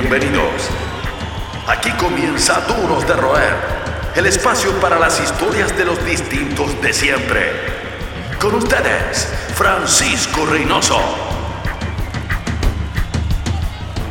Bienvenidos. Aquí comienza Duros de Roer, el espacio para las historias de los distintos de siempre. Con ustedes, Francisco Reynoso.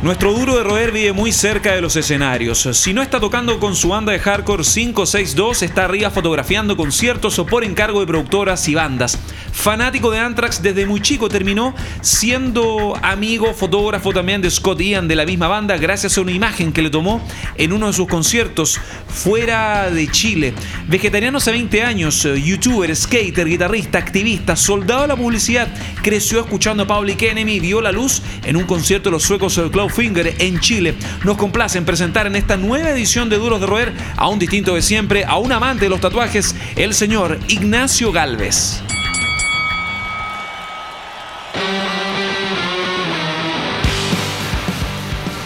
Nuestro duro de roer vive muy cerca de los escenarios. Si no está tocando con su banda de hardcore 562, está arriba fotografiando conciertos o por encargo de productoras y bandas. Fanático de Anthrax desde muy chico, terminó siendo amigo, fotógrafo también de Scott Ian de la misma banda gracias a una imagen que le tomó en uno de sus conciertos fuera de Chile. Vegetariano hace 20 años, youtuber, skater, guitarrista, activista, soldado de la publicidad, creció escuchando a Public Enemy y vio la luz en un concierto de los suecos del Club Finger en Chile. Nos complace en presentar en esta nueva edición de Duros de Roer a un distinto de siempre, a un amante de los tatuajes, el señor Ignacio Galvez.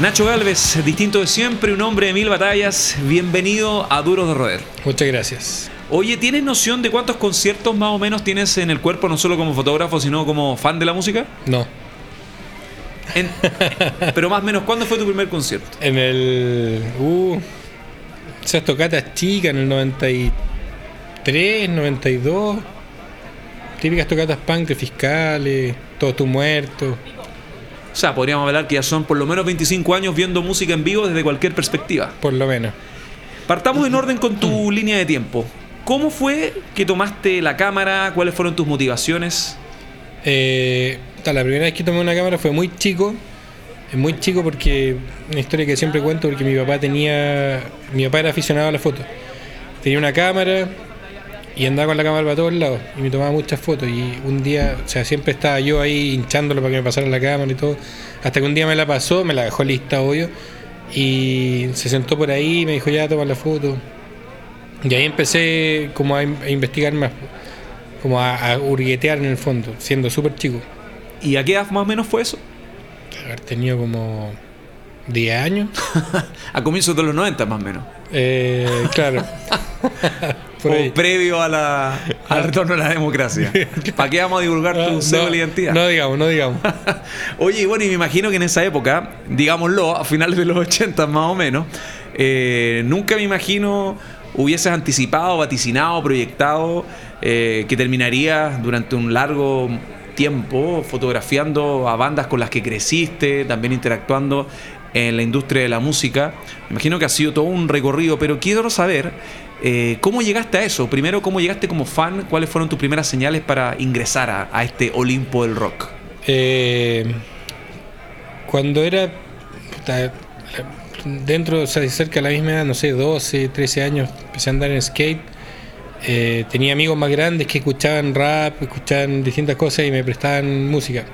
Nacho Galvez, distinto de siempre, un hombre de mil batallas, bienvenido a Duros de Roer. Muchas gracias. Oye, ¿tienes noción de cuántos conciertos más o menos tienes en el cuerpo, no solo como fotógrafo, sino como fan de la música? No. En- pero más o menos, ¿cuándo fue tu primer concierto? En el. Uh, esas tocatas chicas en el 93, 92. Típicas tocatas punk fiscales, todo tu muerto. O sea, podríamos hablar que ya son por lo menos 25 años viendo música en vivo desde cualquier perspectiva. Por lo menos. Partamos en orden con tu línea de tiempo. ¿Cómo fue que tomaste la cámara? ¿Cuáles fueron tus motivaciones? Eh, la primera vez que tomé una cámara fue muy chico. Es muy chico porque una historia que siempre cuento porque mi papá tenía. Mi papá era aficionado a la foto. Tenía una cámara y andaba con la cámara para todos lados y me tomaba muchas fotos. Y un día, o sea, siempre estaba yo ahí hinchándolo para que me pasara la cámara y todo. Hasta que un día me la pasó, me la dejó lista, obvio. Y se sentó por ahí y me dijo, ya, toma la foto. Y ahí empecé como a, in- a investigar más, como a, a hurguetear en el fondo, siendo súper chico. ¿Y a qué edad más o menos fue eso? Haber tenido como 10 años. A comienzos de los 90 más o menos. Eh, claro. O previo a la, al retorno a la democracia. ¿Para qué vamos a divulgar tu no, cédula de identidad? No digamos, no digamos. Oye, y bueno, y me imagino que en esa época, digámoslo, a finales de los 80 más o menos, eh, nunca me imagino hubieses anticipado, vaticinado, proyectado eh, que terminaría durante un largo tiempo fotografiando a bandas con las que creciste, también interactuando en la industria de la música. Me imagino que ha sido todo un recorrido, pero quiero saber eh, cómo llegaste a eso. Primero, cómo llegaste como fan, cuáles fueron tus primeras señales para ingresar a, este Olimpo del rock. Eh, cuando era dentro, o sea, cerca de la misma edad, no sé, 12, 13 años, empecé a andar en skate. eh, tenía amigos más grandes que escuchaban rap, escuchaban distintas cosas y me prestaban música.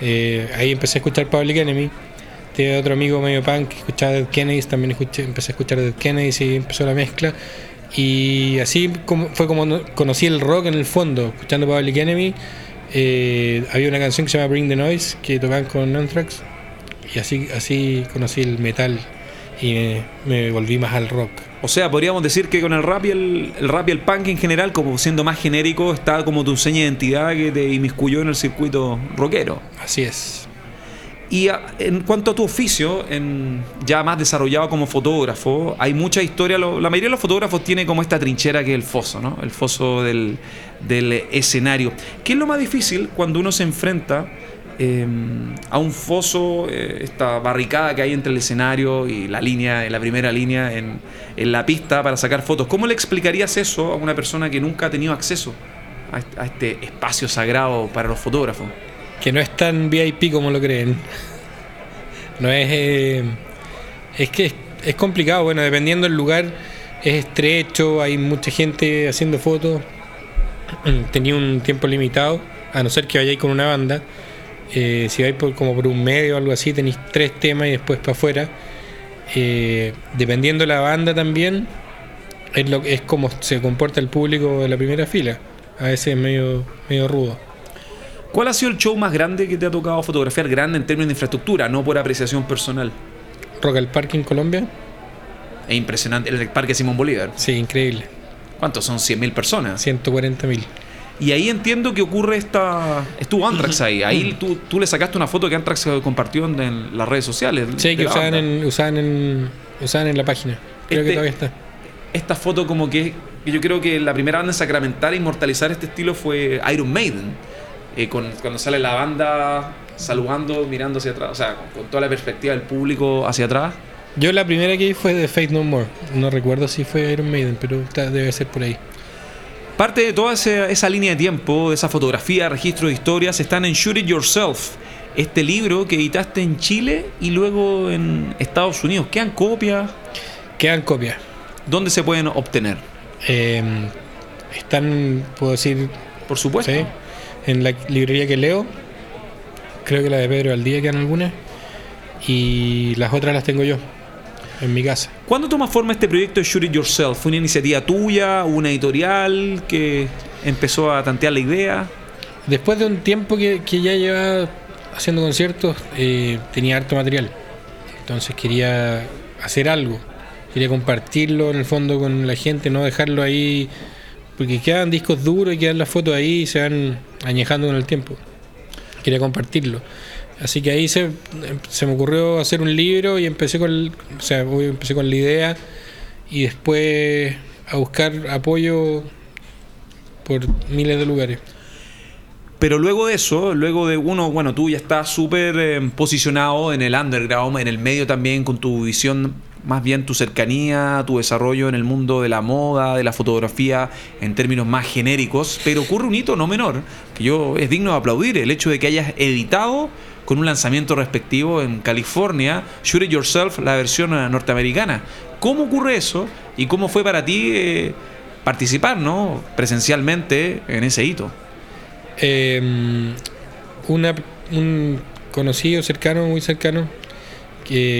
Eh, ahí empecé a escuchar Public Enemy. Tenía otro amigo medio punk que escuchaba Dead Kennedys, también escuché, empecé a escuchar Dead Kennedys y empezó la mezcla. Y así como, fue como no- conocí el rock en el fondo, escuchando Public Enemy. Eh, había una canción que se llama Bring the Noise que tocaban con Anthrax. Y así, así conocí el metal y me, me volví más al rock. O sea, podríamos decir que con el rap y el, el rap y el punk en general, como siendo más genérico, está como tu seña de identidad que te inmiscuyó en el circuito rockero. Así es. Y a- en cuanto a tu oficio, ya más desarrollado como fotógrafo, hay mucha historia. la mayoría de los fotógrafos tiene como esta trinchera que es el foso, ¿no? El foso del, escenario. ¿Qué es lo más difícil cuando uno se enfrenta eh, a un foso, eh, esta barricada que hay entre el escenario y la línea, la primera línea en, en la pista para sacar fotos? ¿Cómo le explicarías eso a una persona que nunca ha tenido acceso a este espacio sagrado para los fotógrafos? Que no es tan VIP como lo creen. No es. eh, es que es, es complicado. Bueno, dependiendo del lugar, es estrecho, hay mucha gente haciendo fotos. Tenía un tiempo limitado, a no ser que vayáis con una banda. Eh, si vais por, como por un medio o algo así, tenéis tres temas y después para afuera. Eh, dependiendo de la banda también, es, lo, es como se comporta el público de la primera fila. A veces es medio, medio rudo. ¿Cuál ha sido el show más grande que te ha tocado fotografiar grande en términos de infraestructura, no por apreciación personal? Rock al Parque en Colombia. Es impresionante. El Parque Simón Bolívar. Sí, increíble. ¿Cuántos son? 100.000 personas. 140 mil. Y ahí entiendo que ocurre esta. Estuvo Anthrax ahí. Ahí tú, tú le sacaste una foto que Anthrax compartió en, las redes sociales. Sí, que usaban en, usaban, en, usaban en la página. Creo que este todavía está. Esta foto, como que. Yo creo que la primera banda en sacramentar e inmortalizar este estilo fue Iron Maiden. Eh, con, cuando sale la banda saludando, mirando hacia atrás. O sea, con toda la perspectiva del público hacia atrás. Yo la primera que vi fue de Fate No More. No recuerdo si fue Iron Maiden, pero debe ser por ahí. Parte de toda esa, línea de tiempo, de esa fotografía, registro de historias, están en Shoot It Yourself, este libro que editaste en Chile y luego en Estados Unidos. ¿Quedan copias? Quedan copias. ¿Dónde se pueden obtener? Em, están, puedo decir. Por supuesto. En la librería que leo. Creo que la de Pedro al día quedan algunas. Y las otras las tengo yo en mi casa. ¿Cuándo toma forma este proyecto de Shoot It Yourself? ¿Fue una iniciativa tuya, una editorial que empezó a tantear la idea? Después de un tiempo que, ya llevaba haciendo conciertos, eh, tenía harto material. Entonces quería hacer algo. Quería compartirlo en el fondo con la gente, no dejarlo ahí. Porque quedan discos duros y quedan las fotos ahí y se van añejando con el tiempo. Quería compartirlo. Así que ahí se, se, me ocurrió hacer un libro y empecé con, o sea, empecé con la idea y después a buscar apoyo por miles de lugares. Pero luego de eso, luego de uno, bueno, tú ya estás súper eh, posicionado en el underground, en el medio también, con tu visión, más bien tu cercanía, tu desarrollo en el mundo de la moda, de la fotografía, en términos más genéricos. Pero ocurre un hito no menor, que yo es digno de aplaudir, el hecho de que hayas editado con un lanzamiento respectivo en California, Shoot It Yourself, la versión eh, norteamericana. ¿Cómo ocurre eso y cómo fue para ti eh, participar ¿no? presencialmente en ese hito? Em, una, un conocido cercano, muy cercano,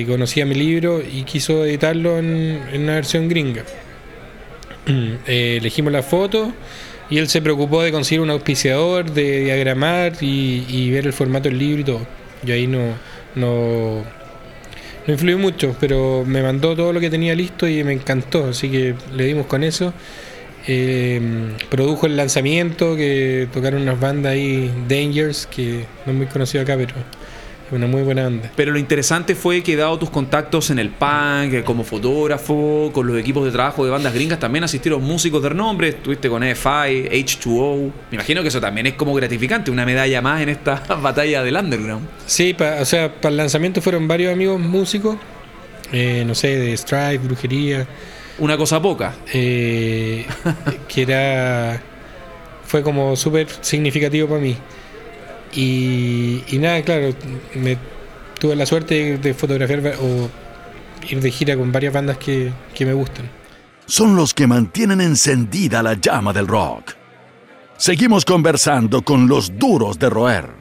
conocía mi libro y quiso editarlo en, una versión gringa. Eh, elegimos la foto y él se preocupó de conseguir un auspiciador, de diagramar y, y ver el formato del libro y todo. Yo ahí no, no, no influí mucho, pero me mandó todo lo que tenía listo y me encantó, así que le dimos con eso. Eh, produjo el lanzamiento, que tocaron unas bandas ahí, Dangers, que no es muy conocido acá, pero una muy buena banda. Pero lo interesante fue que dado tus contactos en el punk, como fotógrafo, con los equipos de trabajo de bandas gringas, también asistieron músicos de renombre, estuviste con EFI, H2O. Me imagino que eso también es como gratificante, una medalla más en esta batalla del underground. Sí, o sea, para el lanzamiento fueron varios amigos músicos, eh, no sé, de Stripe, Brujería. Una cosa poca. Eh, que era. Fue como súper significativo para mí. Y, nada, claro, me tuve la suerte de fotografiar o ir de gira con varias bandas que, que me gustan. Son los que mantienen encendida la llama del rock. Seguimos conversando con los duros de roer.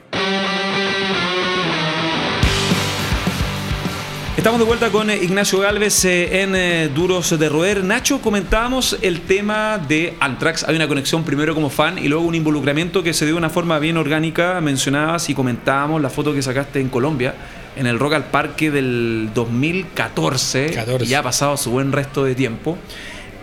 Estamos de vuelta con eh, Ignacio Galvez eh, en eh, Duros de Roer. Nacho, comentábamos el tema de Anthrax. Hay una conexión primero como fan y luego un involucramiento que se dio de una forma bien orgánica. Mencionabas y comentábamos la foto que sacaste en Colombia, en el Rock al Parque del 2014. ya ha pasado su buen resto de tiempo.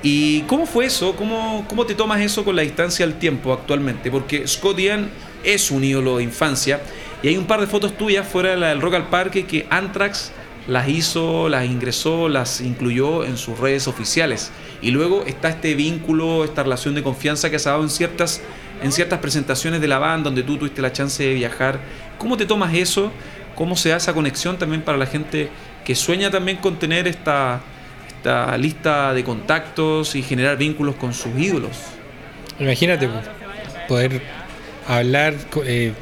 ¿Y cómo fue eso? ¿Cómo, ¿Cómo te tomas eso con la distancia del tiempo actualmente? Porque Scott Ian es un ídolo de infancia y hay un par de fotos tuyas fuera del Rock al Parque que Anthrax las hizo, las ingresó, las incluyó en sus redes oficiales. Y luego está este vínculo, esta relación de confianza que se ha dado en ciertas, en ciertas presentaciones de la banda donde tú tuviste la chance de viajar. ¿Cómo te tomas eso? ¿Cómo se da esa conexión también para la gente que sueña también con tener esta, esta lista de contactos y generar vínculos con sus ídolos? Imagínate poder hablar, eh,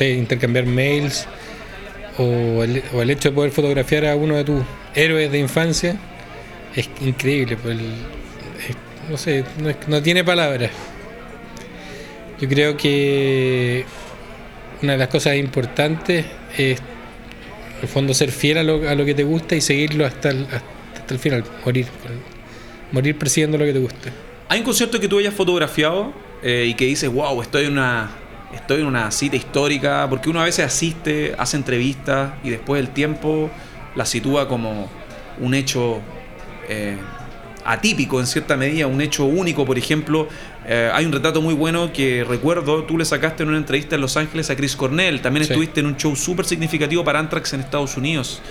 intercambiar mails o el, hecho de poder fotografiar a uno de tus héroes de infancia es increíble. Pues no sé, no, tiene palabras. Yo creo que una de las cosas importantes es, en el fondo, ser fiel a lo, a lo que te gusta y seguirlo hasta el, hasta el final, morir. Morir persiguiendo lo que te gusta. ¿Hay un concierto que tú hayas fotografiado eh, y que dices, wow, estoy en una estoy en una cita histórica, porque uno a veces asiste, hace entrevistas y después del tiempo la sitúa como un hecho eh, atípico en cierta medida, un hecho único, por ejemplo, eh, hay un retrato muy bueno que recuerdo, tú le sacaste en una entrevista en Los Ángeles a Chris Cornell, también estuviste en un show súper significativo para Anthrax en Estados Unidos.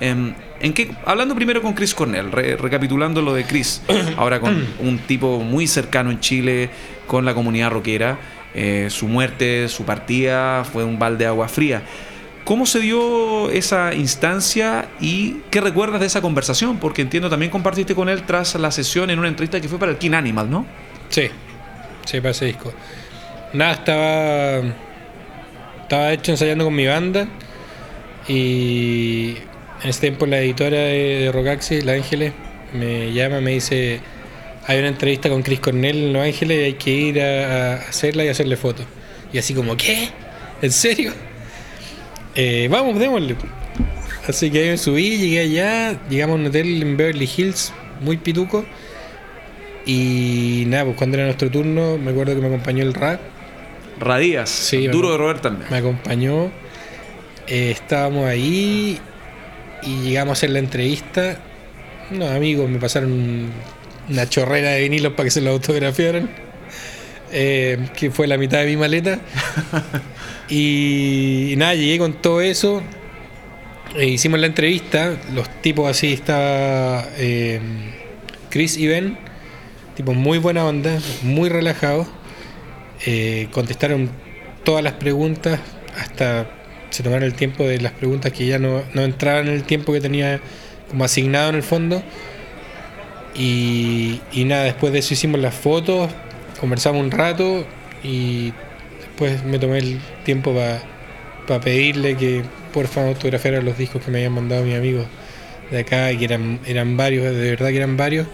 Em, ¿En qué, hablando primero con Chris Cornell, recapitulando lo de Chris, ahora con un tipo muy cercano en Chile, con la comunidad rockera, eh, su muerte, su partida fue un balde de agua fría. ¿Cómo se dio esa instancia y qué recuerdas de esa conversación? Porque entiendo también compartiste con él tras la sesión en una entrevista que fue para el King Animal, ¿no? Sí, sí, para ese disco. Nada, estaba, estaba hecho ensayando con mi banda y en ese tiempo la editora de Rocaxi, La Ángeles, me llama, me dice, hay una entrevista con Chris Cornell en Los Ángeles y hay que ir a, hacerla y hacerle fotos. Y así como, ¿qué? ¿En serio? Eh, vamos, démosle. Así que ahí me subí, llegué allá, llegamos a un hotel en Beverly Hills, muy pituco. Y nada, pues cuando era nuestro turno, me acuerdo que me acompañó el RAC. Radías, sí, duro de roer también. Me acompañó. Eh, estábamos ahí y llegamos a hacer la entrevista. Unos amigos me pasaron una chorrera de vinilos para que se lo autografiaran. Eh, que fue la mitad de mi maleta. y, nada, llegué con todo eso. E hicimos la entrevista. Los tipos así estaba eh, Chris y Ben. Tipos muy buena onda, muy relajados. Eh, contestaron todas las preguntas hasta se tomaron el tiempo de las preguntas que ya no, no entraban en el tiempo que tenía como asignado en el fondo. Y, nada, después de eso hicimos las fotos, conversamos un rato y después me tomé el tiempo para pedirle que por favor autografiara los discos que me habían mandado mis amigos de acá, que eran, eran varios, de verdad que eran varios.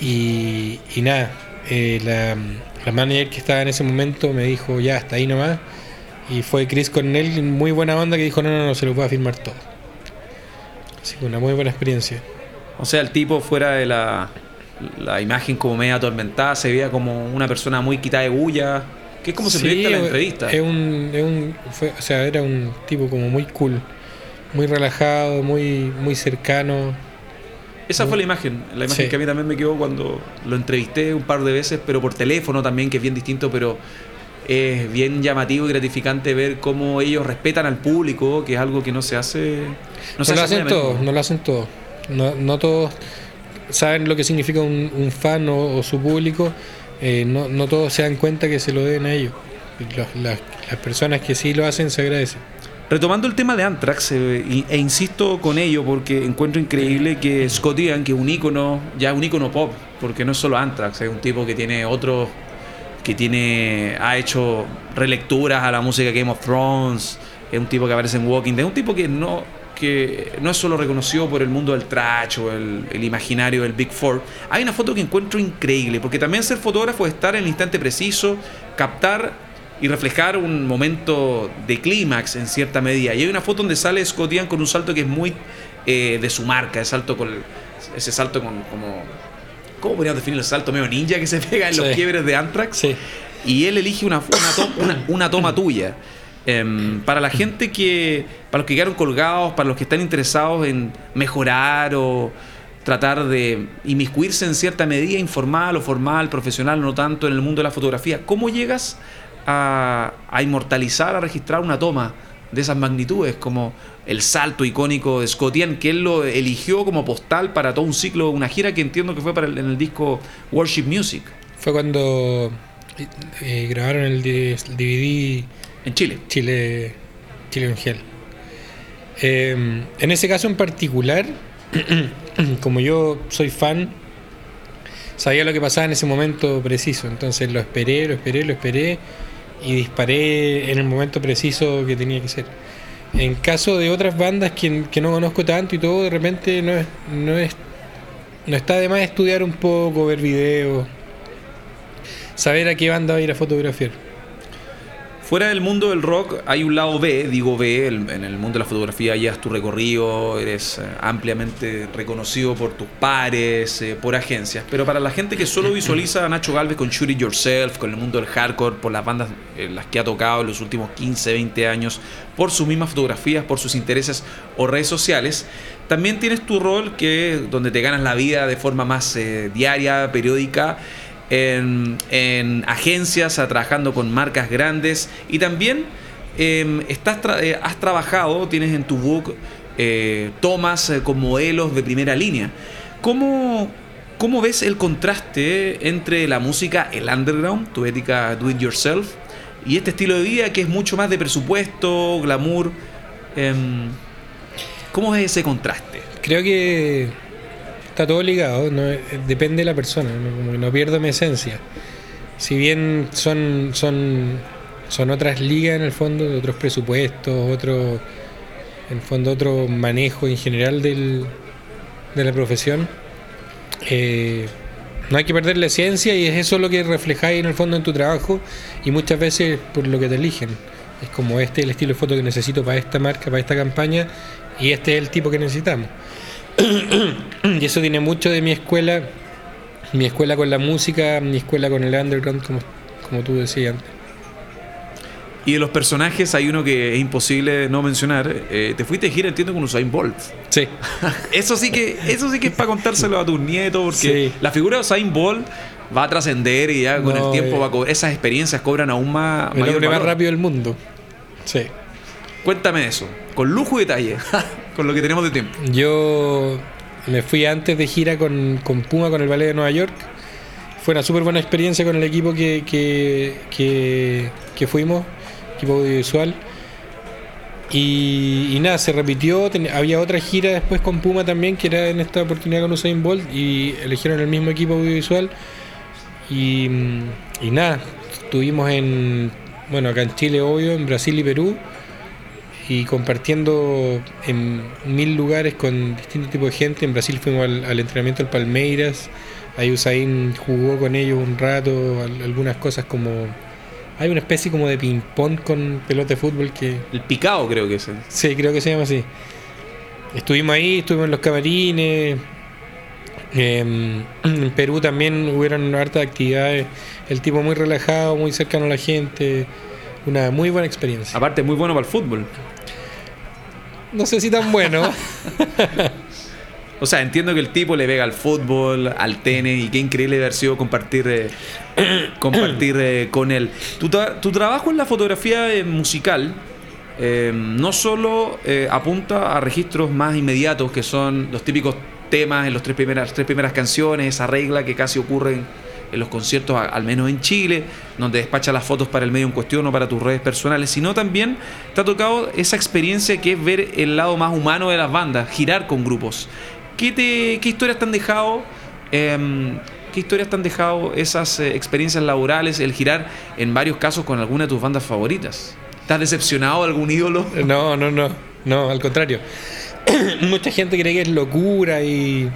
Y, nada, eh, la, la manager que estaba en ese momento me dijo, ya, hasta ahí nomás y fue Chris Cornell, muy buena onda, que dijo, no, no, no, se lo puedo firmar todo. Así que una muy buena experiencia. O sea, el tipo fuera de la, la imagen como media atormentada, se veía como una persona muy quitada de bulla, que es como se proyecta en la entrevista. Es un, es un o sea, era un tipo como muy cool, muy relajado, muy, muy cercano. Esa fue la imagen, la imagen que a mí también me quedó cuando lo entrevisté un par de veces, pero por teléfono también, que es bien distinto, pero es bien llamativo y gratificante ver cómo ellos respetan al público, que es algo que no se hace. No, lo hacen todos, no lo hacen todos. No, todos saben lo que significa un, fan o, su público. Eh, no, no todos se dan cuenta que se lo deben a ellos. las, personas que sí lo hacen se agradecen. Retomando el tema de Anthrax, eh, e insisto con ello porque encuentro increíble que Scott Ian, que es un ícono, ya un ícono pop, porque no es solo Anthrax, es un tipo que tiene otros que tiene ha hecho relecturas a la música Game of Thrones, es un tipo que aparece en Walking Dead, es un tipo que no que no es solo reconocido por el mundo del trash o el, imaginario del Big Four. Hay una foto que encuentro increíble, porque también ser fotógrafo es estar en el instante preciso, captar y reflejar un momento de clímax en cierta medida. Y hay una foto donde sale Scott Ian con un salto que es muy eh, de su marca, ese salto con ese salto con como ¿Cómo podríamos definir el salto medio ninja que se pega en los quiebres de Anthrax? Y él elige una, una, toma tuya. Em, para la gente que, para los que quedaron colgados, para los que están interesados en mejorar o tratar de inmiscuirse en cierta medida informal o formal, profesional, no tanto en el mundo de la fotografía, ¿cómo llegas a, a inmortalizar, a registrar una toma de esas magnitudes, como el salto icónico de Scottian, que él lo eligió como postal para todo un ciclo, una gira que entiendo que fue para el, en el disco Worship Music. Fue cuando eh, grabaron el, DVD en Chile. Chile, Chile Angel. Eh, en ese caso en particular, como yo soy fan, sabía lo que pasaba en ese momento preciso, entonces lo esperé, lo esperé, lo esperé y disparé en el momento preciso que tenía que ser. En caso de otras bandas que, no conozco tanto y todo, de repente no es, no es no está de más estudiar un poco, ver videos, saber a qué banda va a ir a fotografiar. Fuera del mundo del rock hay un lado B, digo B, el- en el mundo de la fotografía ya es tu recorrido, eres eh, ampliamente reconocido por tus pares, eh, por agencias, pero para la gente que solo visualiza a Nacho Galvez con Shoot It Yourself, con el mundo del hardcore, por las bandas en las que ha tocado en los últimos 15, 20 años, por sus mismas fotografías, por sus intereses o redes sociales, también tienes tu rol que donde te ganas la vida de forma más eh, diaria, periódica, en, en agencias, trabajando con marcas grandes y también eh, estás eh, has trabajado, tienes en tu book eh, tomas eh, con modelos de primera línea. ¿Cómo, ¿Cómo ves el contraste entre la música, el underground, tu ética do it yourself, y este estilo de vida que es mucho más de presupuesto, glamour? Em, ¿Cómo ves ese contraste? Creo que está todo ligado, no, Eh, depende de la persona, no, no pierdo mi esencia. Si bien son, son, son otras ligas en el fondo, otros presupuestos, otro, en el fondo otro manejo en general del, de la profesión, eh, no hay que perder la esencia y es eso lo que reflejáis en el fondo en tu trabajo y muchas veces por lo que te eligen. Es como este es el estilo de foto que necesito para esta marca, para esta campaña y este es el tipo que necesitamos. y eso tiene mucho de mi escuela, mi escuela con la música, mi escuela con el underground, como, como tú decías antes. Y de los personajes hay uno que es imposible no mencionar. Eh, te fuiste de gira, entiendo, con Usain Bolt. Sí, Eso sí que, eso sí que es para contárselo a tus nietos, porque Sí. la figura de Usain Bolt va a trascender y ya con el tiempo eh. va a cobrar. Esas experiencias cobran aún más. el mayor hombre más rápido del mundo. Sí. Cuéntame eso, con lujo y detalle, con lo que tenemos de tiempo. Yo me fui antes de gira con, con Puma, con el Ballet de Nueva York. Fue una súper buena experiencia con el equipo que, que, que, fuimos, equipo audiovisual. Y, nada, se repitió. había otra gira después con Puma también, que era en esta oportunidad con Usain Bolt, y eligieron el mismo equipo audiovisual. Y, y nada, estuvimos en, bueno, acá en Chile, obvio, en Brasil y Perú y compartiendo en mil lugares con distintos tipos de gente. En Brasil fuimos al, al entrenamiento del Palmeiras, ahí Usain jugó con ellos un rato, al- algunas cosas como... Hay una especie como de ping-pong con pelota de fútbol que... El picado creo que es. el- Sí, creo que se llama así. Estuvimos ahí, estuvimos en los camarines. em, en Perú también hubieron hartas actividades. El tipo muy relajado, muy cercano a la gente. Una muy buena experiencia. Aparte, muy bueno para el fútbol. No sé si tan bueno. O sea, entiendo que el tipo le pega al fútbol, al tenis, y qué increíble haber sido compartir, eh, compartir eh, con él. Tu, tra- tu trabajo en la fotografía eh, musical no solo apunta a registros más inmediatos, que son los típicos temas en las tres primeras, tres primeras canciones, esa regla que casi ocurre en, en los conciertos, al menos en Chile, donde despacha las fotos para el medio en cuestión o para tus redes personales, sino también te ha tocado esa experiencia que es ver el lado más humano de las bandas, girar con grupos. ¿Qué, historias te han dejado? em, ¿Qué historias te han dejado esas eh, experiencias laborales, el girar en varios casos con alguna de tus bandas favoritas? ¿Estás decepcionado de algún ídolo? No, no, no. No, al contrario. Mucha gente cree que es locura y,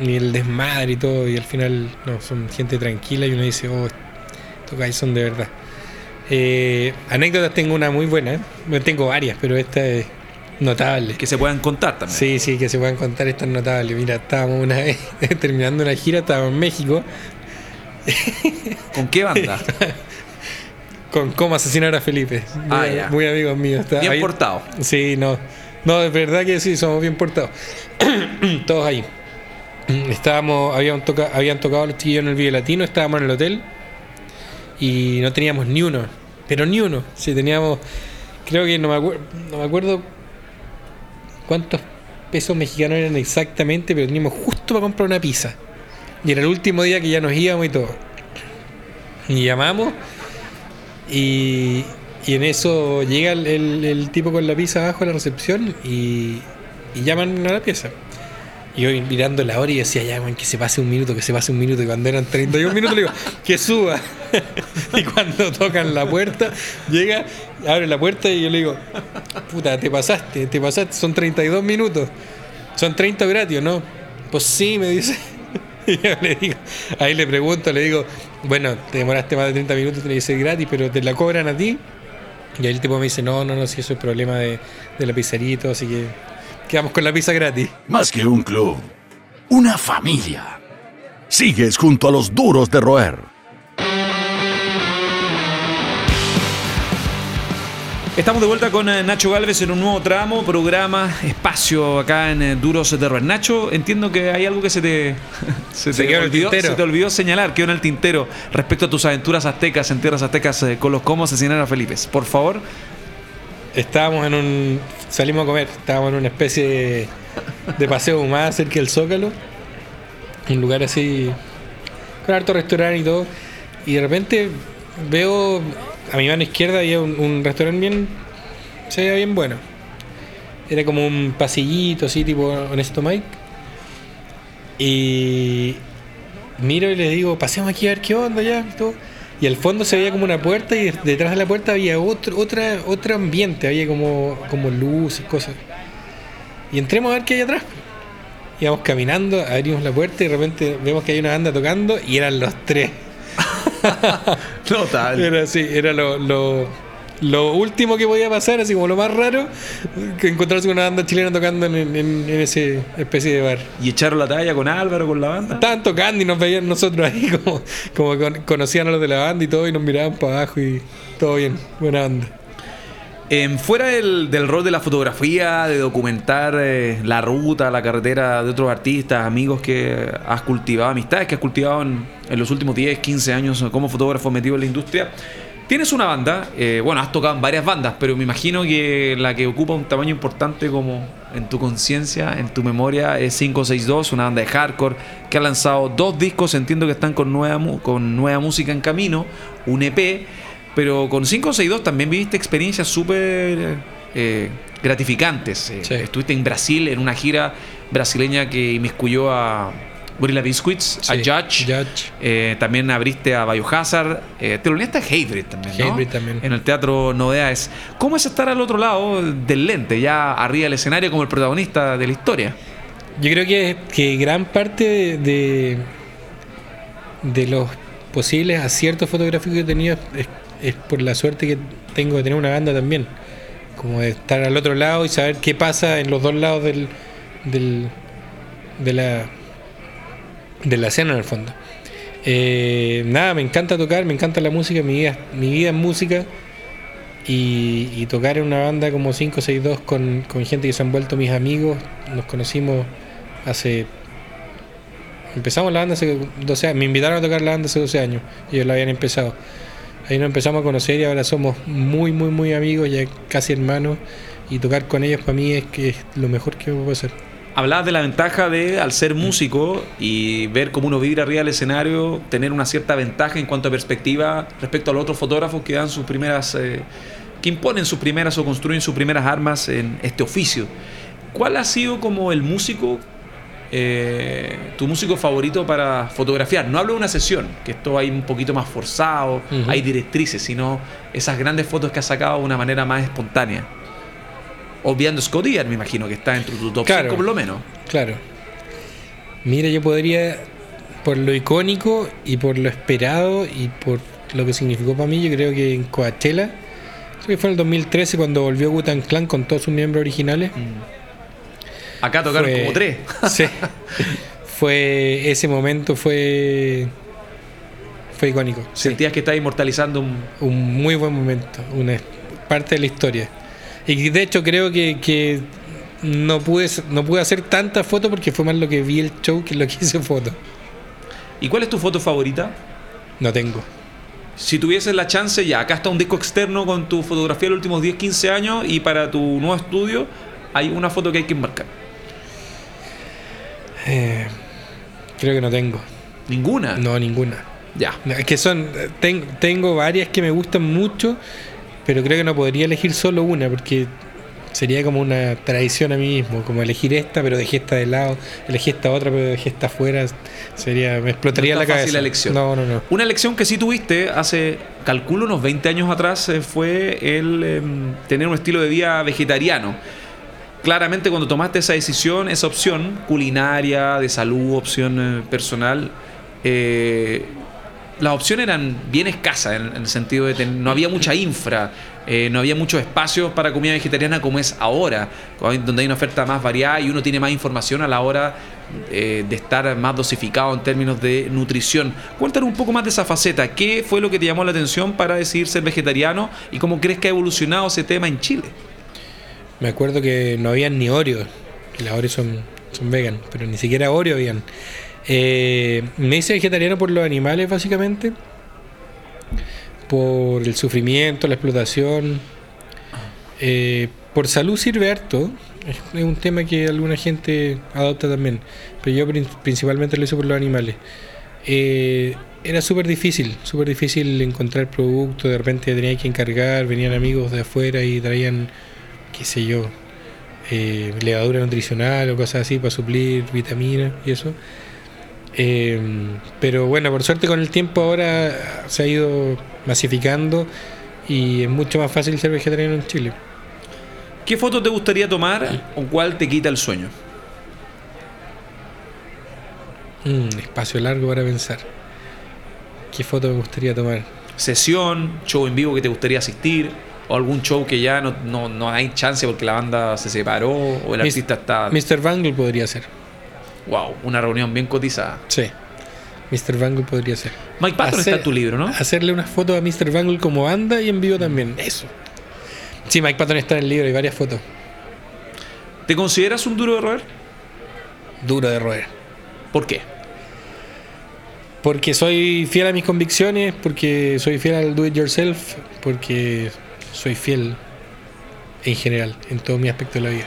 y el desmadre y todo. Y al final, no, son gente tranquila y uno dice, oh, estos guys son de verdad. Eh, anécdotas tengo una muy buena. ¿eh? Bueno, Tengo varias, pero esta es notable. Que se puedan contar también. Sí, sí, que se puedan contar estas notables. Mira, estábamos una vez terminando una gira, estábamos en México ¿Con qué banda? con cómo asesinar a Felipe. Ah, muy, ya. muy amigos míos. Está- Bien ahí- portado. Sí, no. No, es verdad que sí, somos bien portados. Todos ahí. Estábamos, habían, toca, habían tocado los chiquillos en el Vive Latino, estábamos en el hotel y no teníamos ni uno. Pero ni uno. Sí, teníamos, creo que no me, acuer- no me acuerdo cuántos pesos mexicanos eran exactamente, pero teníamos justo para comprar una pizza. Y era el último día que ya nos íbamos y todo. Y llamamos y, y en eso llega el, tipo con la pizza abajo a la recepción y llaman a la pieza. Yo mirando la hora y decía, ya, man, que se pase un minuto, que se pase un minuto. Y cuando eran 31 minutos le digo, que suba. y cuando tocan la puerta, llega, abre la puerta y yo le digo, puta, te pasaste, te pasaste, son 32 minutos. Son 30 gratis, ¿no? Pues sí, me dice. Y yo le digo, ahí le pregunto, le digo, bueno, te demoraste más de 30 minutos, tiene que ser gratis, pero te la cobran a ti. Y ahí el tipo me dice, no, no, no, si eso es problema de, de la pizzería así que quedamos con la pizza gratis. Más que un club, una familia. Sigues junto a los duros de roer. Estamos de vuelta con eh, Nacho Galvez en un nuevo tramo, programa, espacio acá en eh, Duros de Roer. Nacho, entiendo que hay algo que se te, se Se te quedó en el olvidó, se te olvidó señalar, quedó en el tintero respecto a tus aventuras aztecas en tierras aztecas eh, con los cómo asesinar a Felipe. Por favor, Estábamos en un. Salimos a comer, estábamos en una especie de, paseo más cerca del Zócalo. Un lugar así. Con harto restaurante y todo. Y de repente veo. A mi mano izquierda había un, un restaurante bien. Se veía bien bueno. Era como un pasillito así, tipo Honesto Mike. Y. Miro y le digo, pasemos aquí a ver qué onda ya. y todo. Y al fondo se veía como una puerta y detrás de la puerta había otro, otra, otro ambiente, había como, como luces, cosas. Y entremos a ver qué hay atrás. Íbamos caminando, abrimos la puerta y de repente vemos que hay una banda tocando y eran los tres. total. Era así, era lo, lo, lo último que podía pasar, así como lo más raro, que encontrarse con una banda chilena tocando en, en, en ese especie de bar. Y echaron la talla con Álvaro, con la banda. Estaban tocando y nos veían nosotros ahí como, como con- conocían a los de la banda y todo y nos miraban para abajo y todo bien, buena banda. Fuera del, del rol de la fotografía, de documentar eh, la ruta, la carretera de otros artistas, amigos que has cultivado, amistades que has cultivado en, en los últimos 10, 15 años como fotógrafo metido en la industria, tienes una banda, eh, bueno, has tocado en varias bandas, pero me imagino que la que ocupa un tamaño importante como en tu conciencia, en tu memoria, es 562, una banda de hardcore que ha lanzado dos discos, entiendo que están con nueva, con nueva música en camino, un EP. Pero con 562 también viviste experiencias súper eh, gratificantes. Eh, Sí. Estuviste en Brasil en una gira brasileña que inmiscuyó a Gorilla Biscuits, a Judge. Judge. Eh, también abriste a Biohazard. Eh, te lo a Hatebreed también, ¿no? Hatebreed también. En el teatro Novedades. ¿Cómo es estar al otro lado del lente, ya arriba del escenario como el protagonista de la historia? Yo creo que, que gran parte de, de los posibles aciertos fotográficos que he tenido es, es por la suerte que tengo de tener una banda también. Como de estar al otro lado y saber qué pasa en los dos lados del, del- de la de la escena en el fondo. Eh, nada, me encanta tocar, me encanta la música, mi vida, mi vida es música. Y, tocar en una banda como 562 con, con gente que se han vuelto mis amigos. Nos conocimos hace. Empezamos la banda hace 12 años. Me invitaron a tocar la banda hace 12 años. y Ellos la habían empezado. Ahí nos empezamos a conocer y ahora somos muy, muy, muy amigos, ya casi hermanos. Y tocar con ellos para mí es que es lo mejor que me puede hacer. Hablabas de la ventaja de, al ser músico y ver cómo uno vibra arriba del escenario, tener una cierta ventaja en cuanto a perspectiva respecto a los otros fotógrafos que dan sus primeras, eh, que imponen sus primeras o construyen sus primeras armas en este oficio. ¿Cuál ha sido como el músico, eh, tu músico favorito para fotografiar? No hablo de una sesión, que esto hay un poquito más forzado, hay directrices, sino esas grandes fotos que has sacado de una manera más espontánea. Obviando Scott Ian, me imagino que está entre tu top Claro. 5 por lo menos. Claro. Mira, yo podría, por lo icónico y por lo esperado y por lo que significó para mí, yo creo que en Coachella, creo que fue en el 2013 cuando volvió Gutan Clan con todos sus miembros originales. Acá tocaron Fue- como tres. Sí. fue ese momento fue fue icónico. sí. Sentías que estás inmortalizando un. Un muy buen momento, una parte de la historia. Y de hecho creo que, que no pude no pude hacer tantas fotos porque fue más lo que vi el show que lo que hice fotos. ¿Y cuál es tu foto favorita? No tengo. Si tuvieses la chance, ya, acá está un disco externo con tu fotografía de los últimos 10, 15 años y para tu nuevo estudio hay una foto que hay que enmarcar. Eh, creo que no tengo. Ninguna. No, ninguna. Ya. Es que son. ten- tengo varias que me gustan mucho, pero creo que no podría elegir solo una, porque sería como una traición a mí mismo. Como elegir esta, pero dejé esta de lado. Elegí esta otra, pero dejé esta afuera. Sería. Me explotaría No la fácil cabeza. la elección. No, no, no. Una elección que sí tuviste hace, calculo, unos 20 años atrás eh, fue el em, tener un estilo de vida vegetariano. Claramente cuando tomaste esa decisión, esa opción culinaria, de salud, opción eh, personal, eh, las opciones eran bien escasas en, el sentido de que no había mucha infra, eh, no había muchos espacios para comida vegetariana como es ahora, donde hay una oferta más variada y uno tiene más información a la hora eh, de estar más dosificado en términos de nutrición. Cuéntanos un poco más de esa faceta. ¿Qué fue lo que te llamó la atención para decidir ser vegetariano y cómo crees que ha evolucionado ese tema en Chile? Me acuerdo que no habían ni Oreo, las Oreos son, son vegan, pero ni siquiera Oreo habían. Eh, me hice vegetariano por los animales, básicamente. Por el sufrimiento, la explotación. Eh, por salud sirve harto. Es un tema que alguna gente adopta también. Pero yo principalmente lo hice por los animales. Eh, era súper difícil, súper difícil encontrar productos. De repente tenía que encargar, venían amigos de afuera y traían, qué sé yo, levadura nutricional o cosas así para suplir vitaminas y eso. Eh, pero bueno, por suerte con el tiempo ahora se ha ido masificando y es mucho más fácil ser vegetariano en Chile. ¿Qué foto te gustaría tomar o cuál te quita el sueño? Mm, espacio largo para pensar. ¿Qué foto me gustaría tomar? ¿Sesión? ¿Show en vivo que te gustaría asistir? ¿O algún show que ya no, no, hay chance porque la banda se separó o el artista está... Mr. Bangle podría ser. Wow, una reunión bien cotizada. Sí. Mr. Bangle podría ser. Mike Patton está en tu libro, ¿no? Hacerle una foto a Mr. Bangle como banda y en vivo también. Eso. Sí, Mike Patton está en el libro, hay varias fotos. ¿Te consideras un duro de roer? Duro de roer. ¿Por qué? Porque soy fiel a mis convicciones, porque soy fiel al do it yourself, porque soy fiel en general, en todo mi aspecto de la vida.